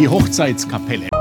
Die Hochzeitskapelle.